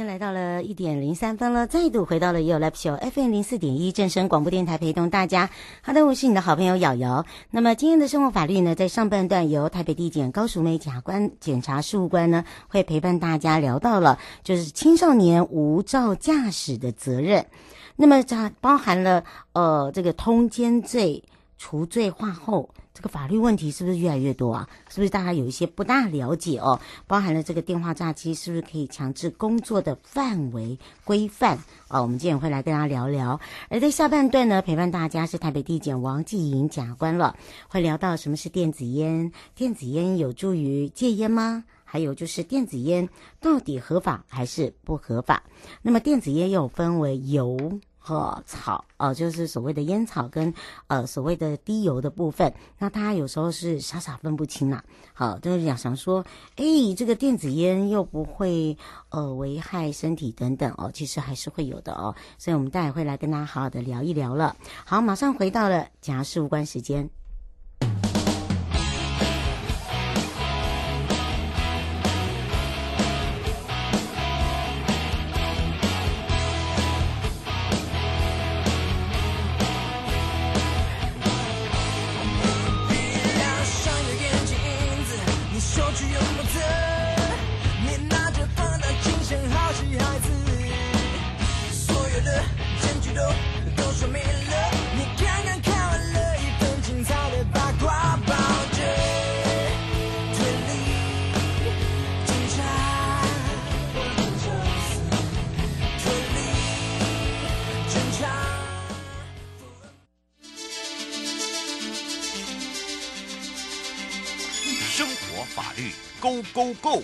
间来到了一点零三分了，再度回到了 You Live Show FM 零四点一正声广播电台，陪同大家。好的，我是你的好朋友瑶瑶。那么今天的生活法律呢，在上半段由台北地检高淑梅检察官检察事务官呢，会陪伴大家聊到了，就是青少年无照驾驶的责任。那么它包含了呃这个通奸罪除罪化后。这个法律问题是不是越来越多啊？是不是大家有一些不大了解哦？包含了这个电话诈欺是不是可以强制工作的范围规范啊？我们今天会来跟大家聊聊。而在下半段呢，陪伴大家是台北地检王继莹检察官了，会聊到什么是电子烟，电子烟有助于戒烟吗？还有就是电子烟到底合法还是不合法？那么电子烟又分为油。和草呃，就是所谓的烟草跟呃所谓的低油的部分，那大家有时候是傻傻分不清啦、好，就是想想说，哎，这个电子烟又不会呃危害身体等等哦，其实还是会有的哦。所以我们待会会来跟大家好好的聊一聊了。好，马上回到了假事务官时间。Go Go，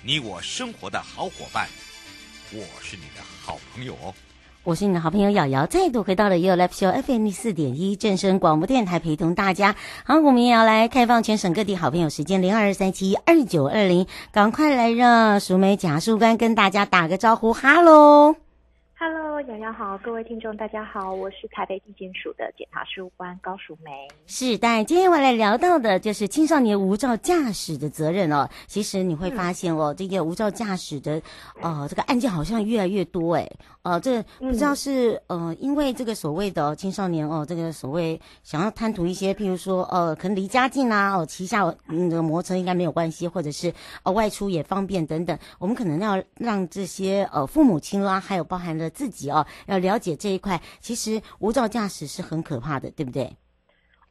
你我生活的好伙伴，我是你的好朋友哦。我是你的好朋友瑶瑶，再度回到了 You Live Show FM 四点一正声广播电台，陪同大家。好，我们也要来开放全省各地好朋友时间零二三七二九二零，赶快来让淑美贾树干跟大家打个招呼，哈喽。瑶瑶好，各位听众大家好，我是台北地检署的检察事务官高淑梅。是，但今天我来聊到的就是青少年无照驾驶的责任哦。其实你会发现哦，嗯、这个无照驾驶的，呃，这个案件好像越来越多哎。呃，这、不知道是呃，因为这个所谓的青少年哦，这个所谓想要贪图一些，譬如说呃，可能离家近啊，哦，骑下那个摩托车应该没有关系，或者是呃外出也方便等等，我们可能要让这些呃父母亲啦，还有包含了。自己哦，要了解这一块，其实无照驾驶是很可怕的，对不对？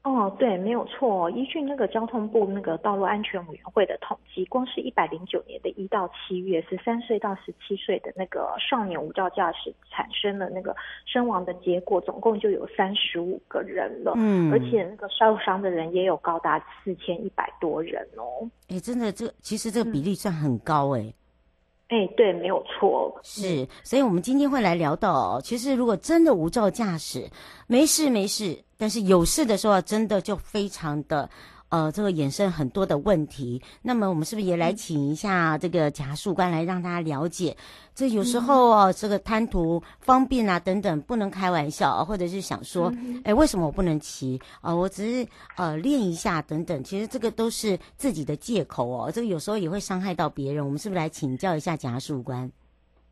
哦，对，没有错。依据那个交通部那个道路安全委员会的统计，光是一百零九年的一到七月，十三岁到十七岁的那个少年无照驾驶产生了那个身亡的结果，总共就有三十五个人了。嗯，而且那个受伤的人也有高达四千一百多人哦。哎，真的，这其实这个比例算很高哎。嗯哎，对，没有错，是，所以我们今天会来聊到，其实如果真的无照驾驶，没事没事，但是有事的时候，真的就非常的。呃，这个衍生很多的问题，那么我们是不是也来请一下这个检察事官来让大家了解？这有时候哦，这个贪图方便啊等等，不能开玩笑，或者是想说，哎，为什么我不能骑？啊、呃，我只是呃练一下等等，其实这个都是自己的借口哦。这个有时候也会伤害到别人。我们是不是来请教一下检察事官？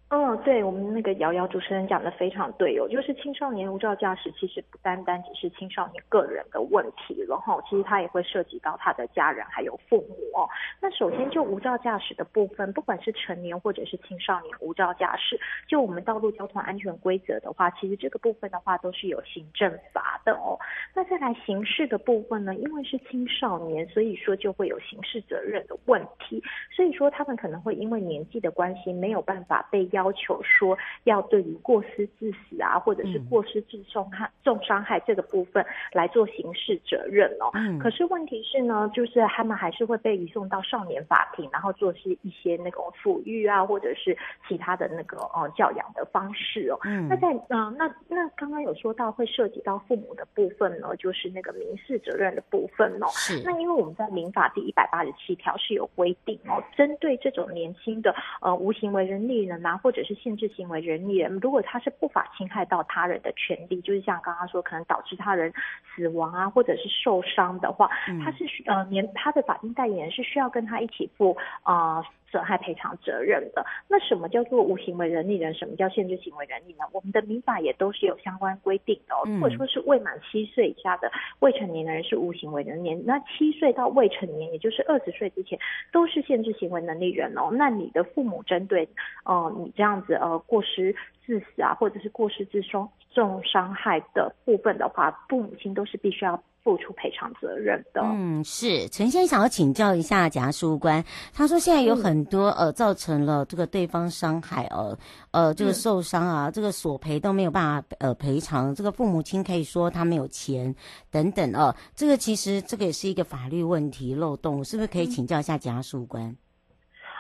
嗯，对，我们那个瑶瑶主持人讲的非常对哦，就是青少年无照驾驶其实不单单只是青少年个人的问题然后，其实它也会涉及到他的家人还有父母哦。那首先就无照驾驶的部分，不管是成年或者是青少年无照驾驶，就我们道路交通安全规则的话，其实这个部分的话都是有行政罚的哦。那再来刑事的部分呢，因为是青少年，所以说就会有刑事责任的问题，所以说他们可能会因为年纪的关系没有办法被要。求说要对于过失致死啊，或者是过失致重害、重伤害这个部分来做刑事责任哦。嗯。可是问题是呢，就是他们还是会被移送到少年法庭，然后做是一些那种抚育啊，或者是其他的那个呃教养的方式哦。嗯。那在嗯、呃、那那刚刚有说到会涉及到父母的部分呢，就是那个民事责任的部分哦。是。那因为我们在民法第一百八十七条是有规定哦，针对这种年轻的呃无行为人力人啊，或或者是限制行为人力人，如果他是不法侵害到他人的权利，就是像刚刚说，可能导致他人死亡啊，或者是受伤的话，他是呃年他的法定代理人是需要跟他一起负啊。呃损害赔偿责任的。那什么叫做无行为能力人？什么叫限制行为能力呢？我们的民法也都是有相关规定的哦。如果说是未满七岁以下的未成年人是无行为能力人，那七岁到未成年，也就是二十岁之前，都是限制行为能力人哦。那你的父母针对呃你这样子呃过失致死啊，或者是过失致伤重伤害的部分的话，父母亲都是必须要。付出赔偿责任的。嗯，是陈先生想要请教一下检察事务官，他说现在有很多、嗯、呃造成了这个对方伤害呃呃这个受伤啊，嗯、这个索赔都没有办法呃赔偿，这个父母亲可以说他没有钱等等哦、呃，这个其实这个也是一个法律问题漏洞，是不是可以请教一下检察事务官？嗯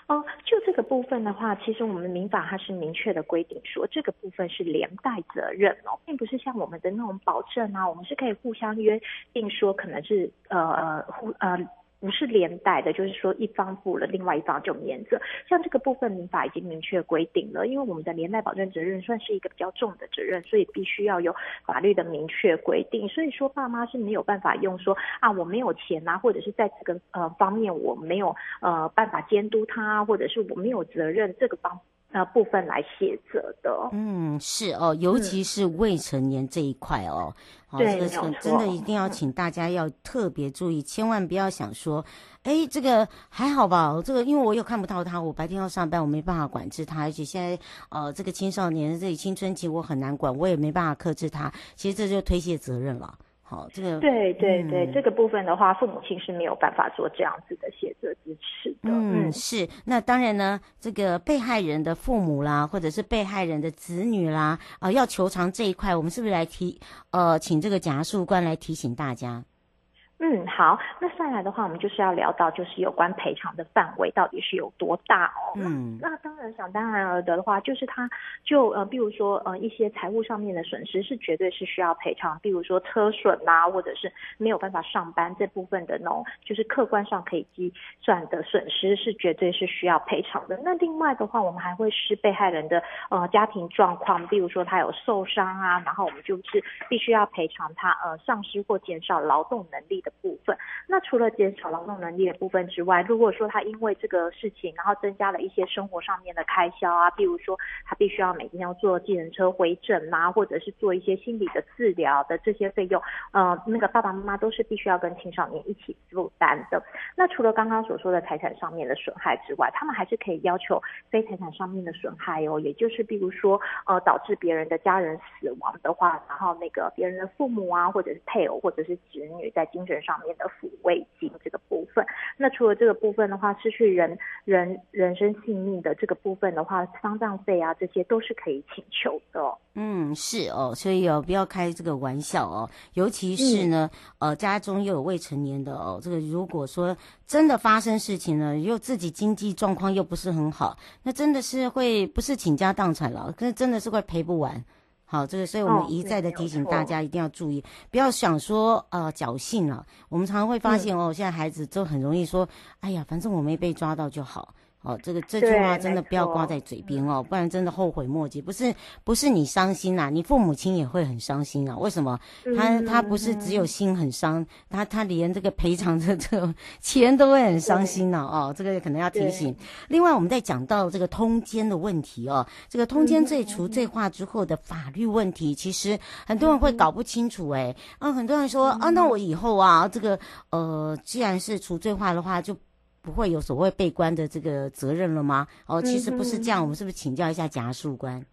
哦，就这个部分的话，其实我们民法它是明确的规定说，这个部分是连带责任哦，并不是像我们的那种保证啊，我们是可以互相约定说，可能是呃呃互呃。不是连带的，就是说一方负了，另外一方就免责。像这个部分，民法已经明确规定了，因为我们的连带保证责任算是一个比较重的责任，所以必须要有法律的明确规定。所以说，爸妈是没有办法用说啊，我没有钱啊，或者是在这个呃方面我没有呃办法监督他，或者是我没有责任这个方。那部分来卸责的，嗯，是哦，尤其是未成年这一块哦，嗯，这个真的一定要请大家要特别注意，嗯、千万不要想说，哎，这个还好吧，这个因为我又看不到他，我白天要上班，我没办法管制他，而且现在呃，这个青少年这里青春期我很难管，我也没办法克制他，其实这就推卸责任了。好，这个对对对，嗯、这个部分的话，父母亲是没有办法做这样子的协作支持的。嗯，嗯是。那当然呢，这个被害人的父母啦，或者是被害人的子女啦，啊、呃，要求偿这一块，我们是不是来提呃，请这个检察官来提醒大家？嗯，好，那再来的话，我们就是要聊到就是有关赔偿的范围到底是有多大哦。嗯，那当然想当然而得的话，就是他就呃，比如说呃一些财务上面的损失是绝对是需要赔偿，比如说车损啊，或者是没有办法上班这部分的那种，就是客观上可以计算的损失是绝对是需要赔偿的。那另外的话，我们还会视被害人的呃家庭状况，比如说他有受伤啊，然后我们就是必须要赔偿他呃丧失或减少劳动能力的。部分，那除了减少劳动能力的部分之外，如果说他因为这个事情，然后增加了一些生活上面的开销啊，比如说他必须要每天要坐计程车回诊啊，或者是做一些心理的治疗的这些费用，呃，那个爸爸妈妈都是必须要跟青少年一起负担的。那除了刚刚所说的财产上面的损害之外，他们还是可以要求非财产上面的损害哦，也就是比如说呃导致别人的家人死亡的话，然后那个别人的父母啊，或者是配偶或者是子女在精神上面的抚慰金这个部分，那除了这个部分的话，失去人人人身性命的这个部分的话，丧葬费啊，这些都是可以请求的。嗯，是哦，所以哦，不要开这个玩笑哦，尤其是呢，嗯、呃，家中又有未成年的哦，这个如果说真的发生事情呢，又自己经济状况又不是很好，那真的是会不是倾家荡产了，可是真的是会赔不完。好，这个，所以我们一再的提醒大家一定要注意，哦、不要想说呃侥幸了。我们常常会发现哦，现在孩子都很容易说，哎呀，反正我没被抓到就好。哦，这个这句话真的不要挂在嘴边哦，不然真的后悔莫及。不是不是你伤心呐、啊，你父母亲也会很伤心啊。为什么？他他不是只有心很伤，他他连这个赔偿的 这个钱都会很伤心呢、啊。哦，这个可能要提醒。另外，我们在讲到这个通奸的问题哦，这个通奸罪除罪化之后的法律问题，其实很多人会搞不清楚哎。啊，很多人说啊，那我以后啊，这个呃，既然是除罪化的话，就。不会有所谓被关的这个责任了吗？哦，其实不是这样，我们是不是请教一下贾树官？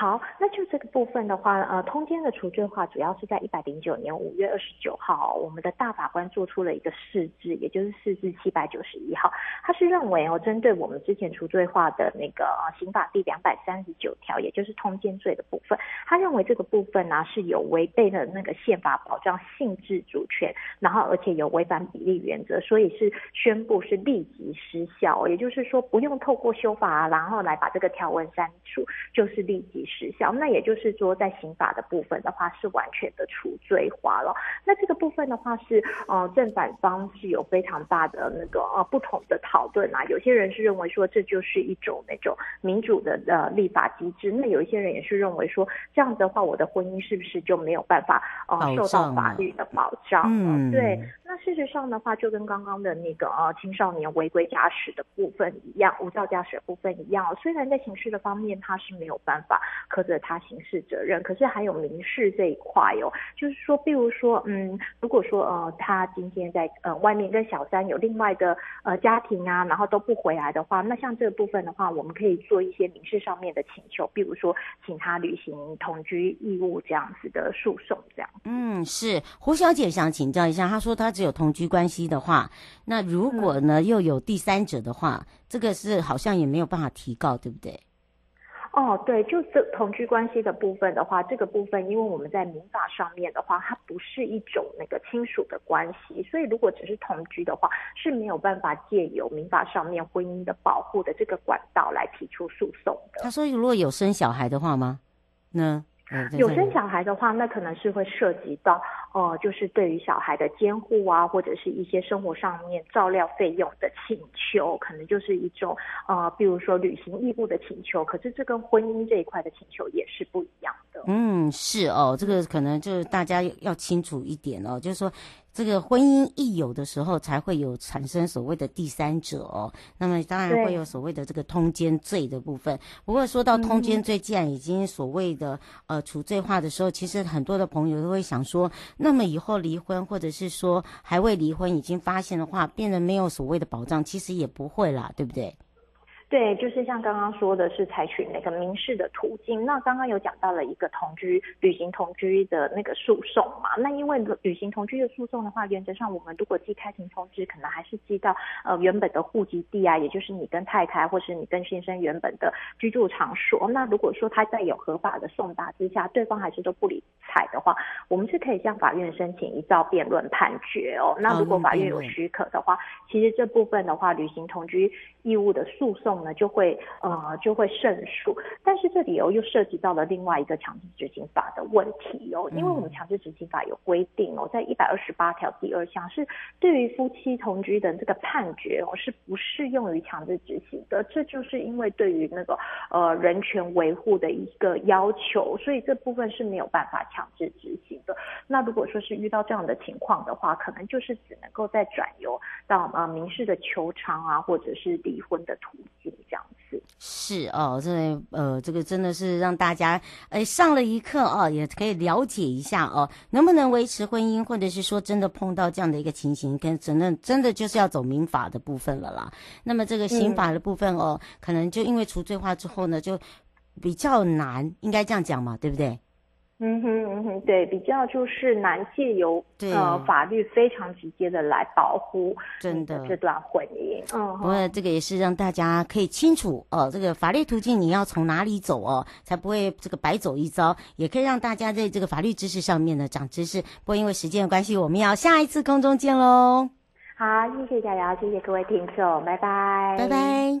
好，那就这个部分的话，呃，通奸的除罪化主要是在一百零九年五月二十九号，我们的大法官做出了一个释字，也就是释字七百九十一号，他是认为哦，针对我们之前除罪化的那个刑法第两百三十九条，也就是通奸罪的部分，他认为这个部分呢、是有违背了那个宪法保障性质主权，然后而且有违反比例原则，所以是宣布是立即失效，也就是说不用透过修法，然后来把这个条文删除，就是立即。时效，那也就是说，在刑法的部分的话，是完全的除罪化了。那这个部分的话是，呃，正反方是有非常大的那个呃不同的讨论啊。有些人是认为说，这就是一种那种民主的呃立法机制。那有一些人也是认为说，这样的话，我的婚姻是不是就没有办法呃受到法律的保障？嗯，对。那事实上的话，就跟刚刚的那个呃青少年违规驾驶的部分一样，无照驾驶的部分一样。虽然在刑事的方面，他是没有办法。苛责他刑事责任，可是还有民事这一块哦，就是说，比如说，嗯，如果说呃，他今天在呃外面跟小三有另外的呃家庭啊，然后都不回来的话，那像这个部分的话，我们可以做一些民事上面的请求，比如说请他履行同居义务这样子的诉讼，这样。嗯，是胡小姐想请教一下，她说她只有同居关系的话，那如果呢、嗯、又有第三者的话，这个是好像也没有办法提告，对不对？哦，对，就这同居关系的部分的话，这个部分，因为我们在民法上面的话，它不是一种那个亲属的关系，所以如果只是同居的话，是没有办法借由民法上面婚姻的保护的这个管道来提出诉讼的。他说，如果有生小孩的话吗？那。有生小孩的话，那可能是会涉及到，哦，就是对于小孩的监护啊，或者是一些生活上面照料费用的请求，可能就是一种，呃，比如说履行义务的请求。可是这跟婚姻这一块的请求也是不一样的。嗯，是哦，这个可能就是大家要清楚一点哦，就是说。这个婚姻一有的时候，才会有产生所谓的第三者哦。那么当然会有所谓的这个通奸罪的部分。不过说到通奸罪，既然已经所谓的呃除罪化的时候，其实很多的朋友都会想说，那么以后离婚或者是说还未离婚已经发现的话，变得没有所谓的保障，其实也不会啦，对不对？对，就是像刚刚说的是采取那个民事的途径。那刚刚有讲到了一个同居、履行同居的那个诉讼嘛。那因为履行同居的诉讼的话，原则上我们如果寄开庭通知，可能还是寄到呃原本的户籍地啊，也就是你跟太太或是你跟先生原本的居住场所。那如果说他在有合法的送达之下，对方还是都不理睬的话，我们是可以向法院申请一照辩论判决哦。那如果法院有许可的话，其实这部分的话，旅行同居义务的诉讼。呢就会呃就会胜诉，但是这里哦又涉及到了另外一个强制执行法的问题哦，因为我们强制执行法有规定哦，在一百二十八条第二项是对于夫妻同居的这个判决哦是不适用于强制执行的，这就是因为对于那个呃人权维护的一个要求，所以这部分是没有办法强制执行的。那如果说是遇到这样的情况的话，可能就是只能够再转由到呃民事的求偿啊，或者是离婚的途径。这样子是哦，这呃，这个真的是让大家哎上了一课哦，也可以了解一下哦，能不能维持婚姻，或者是说真的碰到这样的一个情形，跟真的真的就是要走民法的部分了啦。那么这个刑法的部分哦，可能就因为除罪化之后呢，就比较难，应该这样讲嘛，对不对？嗯哼嗯哼，对，比较就是难借由呃法律非常直接的来保护真的这段婚姻。嗯，不过这个也是让大家可以清楚哦，这个法律途径你要从哪里走哦，才不会这个白走一遭，也可以让大家在这个法律知识上面呢长知识。不过因为时间的关系，我们要下一次空中见喽。好，谢谢佳瑶，谢谢各位听众，拜拜，拜拜。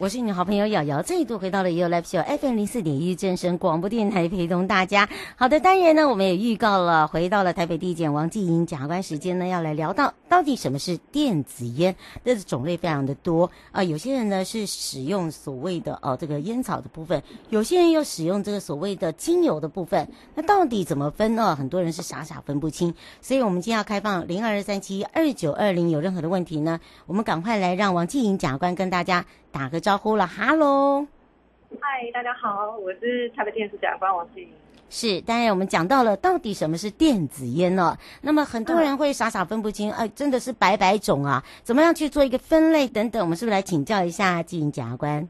我是你的好朋友瑶瑶，再度回到了 y o Live Show FM 零四点一正声广播电台，陪同大家。好的，当然呢，我们也预告了，回到了台北地检王继迎检察官时间呢，要来聊到到底什么是电子烟，这是种类非常的多啊、有些人呢是使用所谓的哦这个烟草的部分，有些人又使用这个所谓的精油的部分。那到底怎么分呢？很多人是傻傻分不清。所以我们今天要开放零二三七二九二零，有任何的问题呢，我们赶快来让王继迎检察官跟大家打个招呼了，哈喽，嗨，大家好，我是台北电视检察官王静。是，当然我们讲到了到底什么是电子烟呢？那么很多人会傻傻分不清，哎、嗯呃，真的是百百种啊，怎么样去做一个分类等等？我们是不是来请教一下继迎检察官？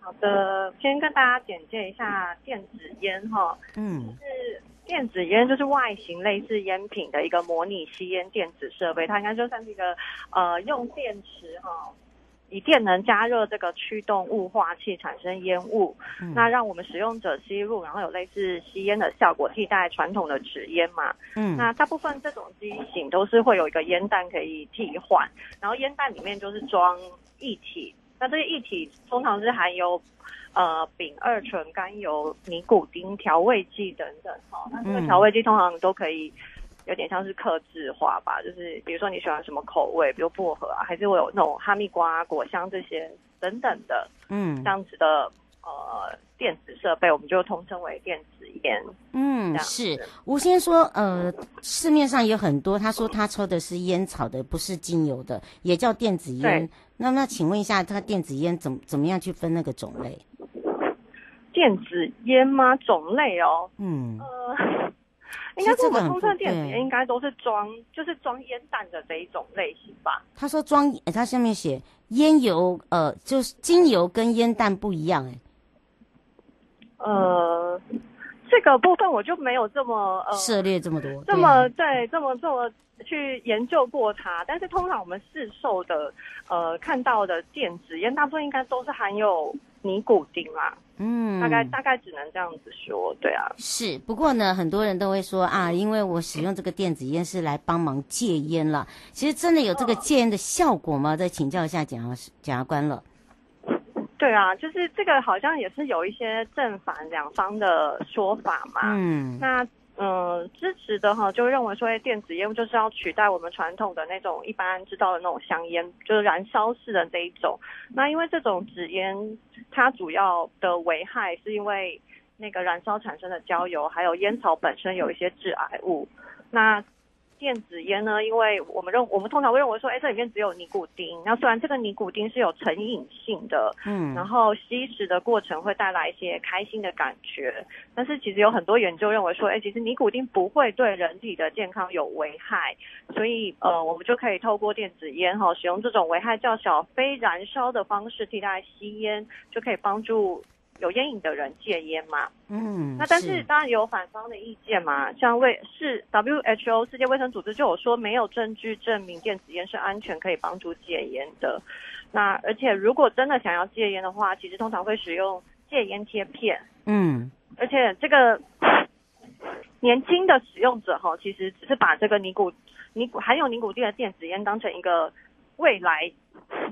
好的，先跟大家简介一下电子烟哈，嗯，就是电子烟就是外形类似烟品的一个模拟吸烟电子设备，它应该就算是一个呃用电池哈。以电能加热这个驱动雾化器产生烟雾，嗯、那让我们使用者吸入，然后有类似吸烟的效果，替代传统的纸烟嘛。嗯，那大部分这种机型都是会有一个烟弹可以替换，然后烟弹里面就是装液体，那这些液体通常是含有呃丙二醇甘油、尼古丁、调味剂等等。哈，那这个调味剂通常都可以。有点像是克制化吧，就是比如说你喜欢什么口味，比如薄荷啊，还是会有那种哈密瓜、果香这些等等的，嗯，这样子的呃电子设备，我们就通称为电子烟。嗯，是吴先说，呃，市面上有很多，他说他抽的是烟草的，不是精油的，也叫电子烟。那那请问一下，他电子烟怎么怎么样去分那个种类？电子烟吗？种类哦，嗯，呃。应该是我们通顺电子烟应该都是装，就是装烟弹的这一种类型吧。他说装，哎，他下面写烟油，呃，就是精油跟烟弹不一样，哎。呃，这个部分我就没有这么呃涉猎这么多，这么对，这么这么去研究过它。但是通常我们市售的呃看到的电子烟，大部分应该都是含有尼古丁啦。嗯，大概大概只能这样子说，对啊。是，不过呢，很多人都会说啊，因为我使用这个电子烟是来帮忙戒烟了。其实真的有这个戒烟的效果吗？再请教一下检察检察官了。对啊，就是这个好像也是有一些正反两方的说法嘛。嗯，那。嗯，支持的哈，就认为说，电子烟就是要取代我们传统的那种一般知道的那种香烟，就是燃烧式的这一种。那因为这种纸烟，它主要的危害是因为那个燃烧产生的焦油，还有烟草本身有一些致癌物。那电子烟呢？因为我们认我们通常会认为说，哎，这里面只有尼古丁。那虽然这个尼古丁是有成瘾性的，嗯，然后吸食的过程会带来一些开心的感觉，但是其实有很多研究认为说，哎，其实尼古丁不会对人体的健康有危害。所以，呃，我们就可以透过电子烟哈，使用这种危害较小、非燃烧的方式替代吸烟，就可以帮助。有烟瘾的人戒烟嘛？嗯，那但是当然有反方的意见嘛，像卫是 WHO 世界卫生组织就有说没有证据证明电子烟是安全可以帮助戒烟的。那而且如果真的想要戒烟的话，其实通常会使用戒烟贴片。嗯，而且这个年轻的使用者哈，其实只是把这个尼古尼古含有尼古丁的电子烟当成一个未来。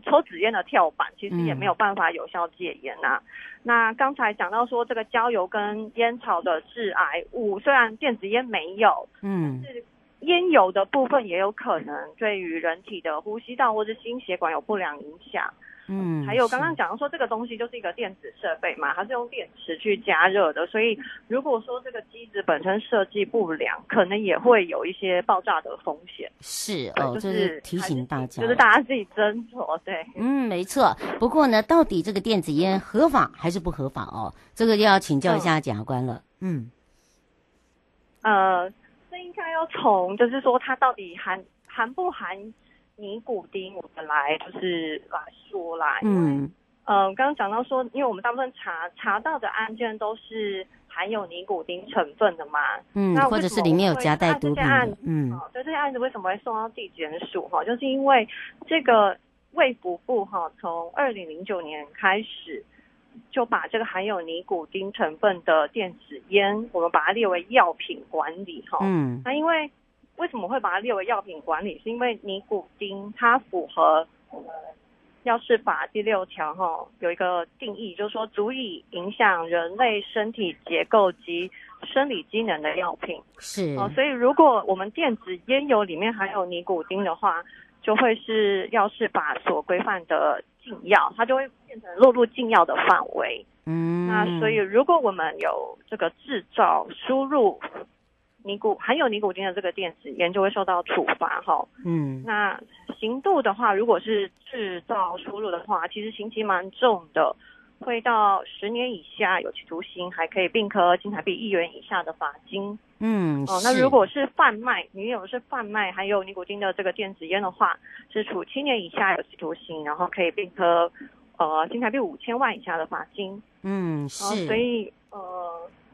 抽纸烟的跳板，其实也没有办法有效戒烟呐、啊。嗯、那刚才讲到说，这个焦油跟烟草的致癌物，虽然电子烟没有，嗯，是烟油的部分也有可能对于人体的呼吸道或者心血管有不良影响。嗯，还有刚刚讲到说这个东西就是一个电子设备嘛，它是用电池去加热的，所以如果说这个机子本身设计不良，可能也会有一些爆炸的风险。是哦，就是、就是提醒大家，就是大家自己斟酌。对，嗯，没错。不过呢，到底这个电子烟合法还是不合法哦？这个要请教一下检察官了。嗯，呃，这应该要从就是说它到底含含不含。尼古丁，我们来就是来说啦。嗯。呃，刚刚讲到说，因为我们大部分查查到的案件都是含有尼古丁成分的嘛，嗯，那或者是里面有夹带毒品的，嗯，所以这些案子为什么会送到地检署哈？就是因为这个卫福部哈，从二零零九年开始就把这个含有尼古丁成分的电子烟，我们把它列为药品管理哈。嗯，那因为为什么会把它列为药品管理？是因为尼古丁它符合我们。药事法第六条哈有一个定义，就是说足以影响人类身体结构及生理机能的药品是哦，所以如果我们电子烟油里面含有尼古丁的话，就会是药事法所规范的禁药，它就会变成落入禁药的范围。嗯，那所以如果我们有这个制造、输入。尼古含有尼古丁的这个电子烟就会受到处罚哈。嗯，那刑度的话，如果是制造输入的话，其实刑期蛮重的，会到十年以下有期徒刑，还可以并科新台币一元以下的罚金。嗯，哦，那如果是贩卖，你有是贩卖含有尼古丁的这个电子烟的话，是处七年以下有期徒刑，然后可以并科呃新台币五千万以下的罚金。嗯，是。所以呃，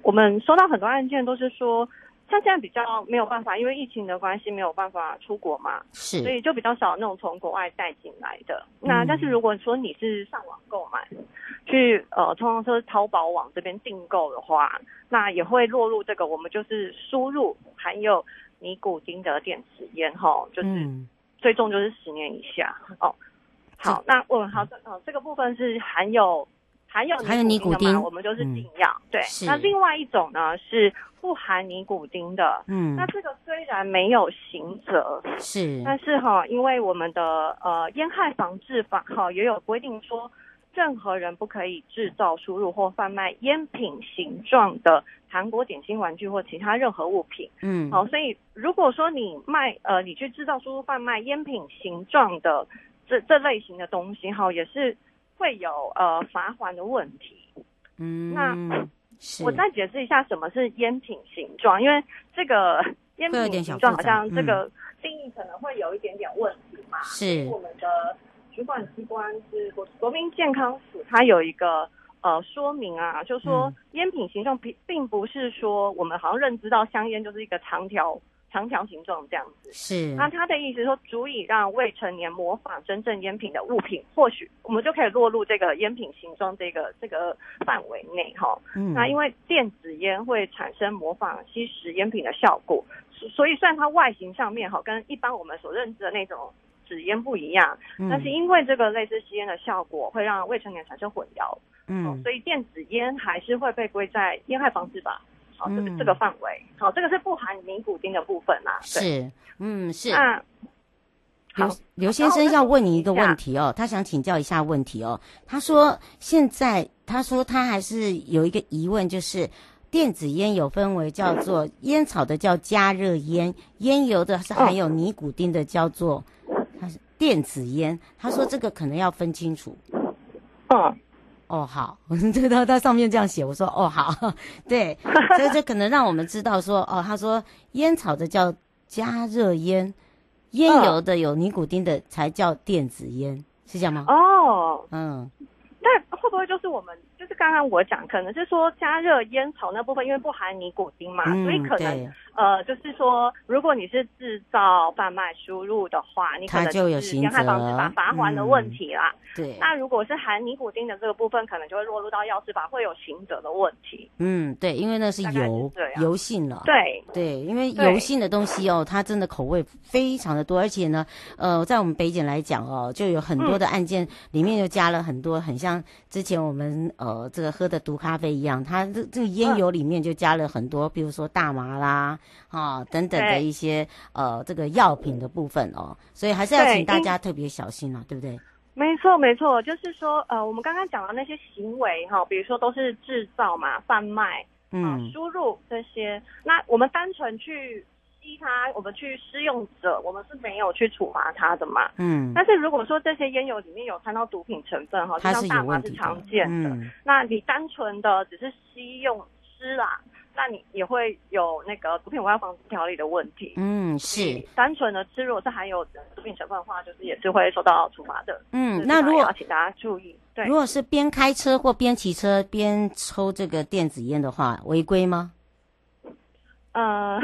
我们收到很多案件都是说。像现在比较没有办法，因为疫情的关系没有办法出国嘛，是，所以就比较少那种从国外带进来的。那但是如果说你是上网购买，去呃通常说淘宝网这边订购的话，那也会落入这个我们就是输入含有尼古丁的电子烟哈，就是最重就是十年以下哦。好，那我们好这呃这个部分是含有。含有还有尼古丁，我们就是禁药。嗯、对，那另外一种呢是不含尼古丁的。嗯，那这个虽然没有刑责，是，但是哈，因为我们的呃烟害防治法哈也有规定说，任何人不可以制造、输入或贩卖烟品形状的糖果、点心、玩具或其他任何物品。嗯，好，所以如果说你卖呃，你去制造、输入、贩卖烟品形状的这这类型的东西哈，也是。会有呃罚款的问题，嗯，那我再解释一下什么是烟品形状，因为这个 烟品形状好像这个定义可能会有一点点问题嘛。是，我们的主管机关是国国民健康署，它有一个呃说明啊，就是说烟品形状并并不是说我们好像认知到香烟就是一个长条。长条形状这样子是，那他的意思是说，足以让未成年模仿真正烟品的物品，或许我们就可以落入这个烟品形状这个这个范围内哈。嗯，那因为电子烟会产生模仿吸食烟品的效果，所以虽然它外形上面哈跟一般我们所认知的那种纸烟不一样，嗯，但是因为这个类似吸烟的效果，会让未成年产生混淆，嗯，所以电子烟还是会被归在烟害防治法。好，这个这个范围，好，这个是不含尼古丁的部分啦。是，嗯，是。那刘刘先生要问你一个问题哦，他想请教一下问题哦。他说现在他说他还是有一个疑问，就是电子烟有分为叫做烟草的叫加热烟，烟油的是含有尼古丁的叫做它是电子烟。他说这个可能要分清楚。嗯。哦，好，这个他他上面这样写，我说哦，好，对，所以这可能让我们知道说，哦，他说烟草的叫加热烟，烟油的有尼古丁的才叫电子烟，是这样吗？哦，嗯，那会不会就是我们？就是刚刚我讲，可能是说加热烟草那部分，因为不含尼古丁嘛，嗯、所以可能呃，就是说，如果你是制造、贩卖、输入的话，你可能就有烟害防治法罚锾的问题啦。嗯、对，那如果是含尼古丁的这个部分，可能就会落入到药事法，会有刑责的问题。嗯，对，因为那是油是油性了。对对，因为油性的东西哦，它真的口味非常的多，而且呢，呃，在我们北检来讲哦，就有很多的案件里面又加了很多，很像之前我们呃。呃，这个喝的毒咖啡一样，它这这个烟油里面就加了很多，比如说大麻啦，啊等等的一些呃这个药品的部分哦，所以还是要请大家特别小心了，对，对不对？没错，没错，就是说呃，我们刚刚讲的那些行为哈，比如说都是制造嘛、贩卖、嗯、输入这些，那我们单纯去。依他，我们去施用者，我们是没有去处罚他的嘛。嗯。但是如果说这些烟油里面有掺到毒品成分哈，就像大麻是常见的，嗯、那你单纯的只是吸用吃啦，那你也会有那个毒品危害防治条例的问题。嗯，是。单纯的吃，如果是含有毒品成分的话，就是也是会受到处罚的。嗯，那如果要请大家注意，对，如果是边开车或边骑车边抽这个电子烟的话，违规吗？呃。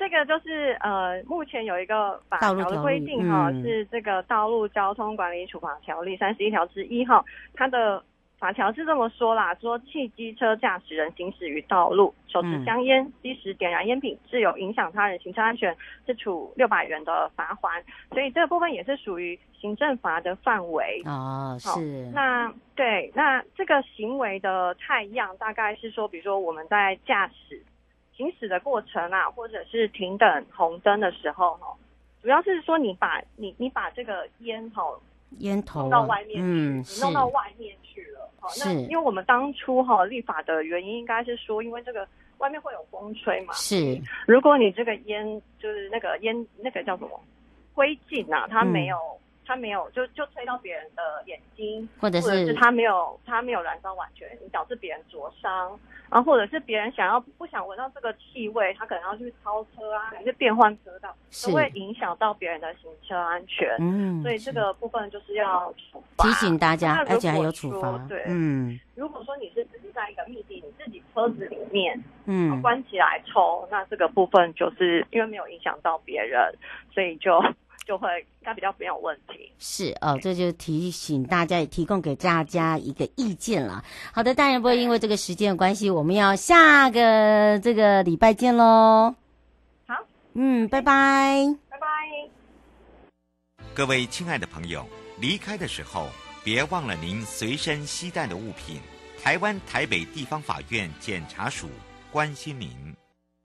这个就是呃，目前有一个法条的规定哈，是这个《道路交通管理处罚条例》三十一条之一哈，它的法条是这么说啦：说汽机车驾驶人行驶于道路，手持香烟、吸食点燃烟品，致有影响他人行车安全，是处六百元的罚锾。所以这个部分也是属于行政罚的范围哦。是。那对，那这个行为的太样，大概是说，比如说我们在驾驶。行驶的过程啊，或者是停等红灯的时候，哈，主要是说你把你你把这个烟头烟头弄到外面去，嗯，你弄到外面去了，好，那因为我们当初哈立法的原因，应该是说，因为这个外面会有风吹嘛，是，如果你这个烟就是那个烟那个叫什么灰烬啊，它没有。嗯他没有，就就吹到别人的眼睛，或者是，他没有，他没有燃烧完全，你导致别人灼伤，然后或者是别人想要不想闻到这个气味，他可能要去超车啊，还是变换车道，都会影响到别人的行车安全。嗯，所以这个部分就是要处罚，提醒大家，而且还有处罚。对，嗯，如果说你是自己在一个密闭，你自己车子里面，嗯，关起来抽，那这个部分就是因为没有影响到别人，所以就。就会应该比较没有问题。是哦，这就提醒大家，也提供给大家一个意见了。好的，当然不会因为这个时间的关系，我们要下个这个礼拜见喽。好，嗯，拜拜，拜拜。各位亲爱的朋友，离开的时候别忘了您随身携带的物品。台湾台北地方法院检察署关心您。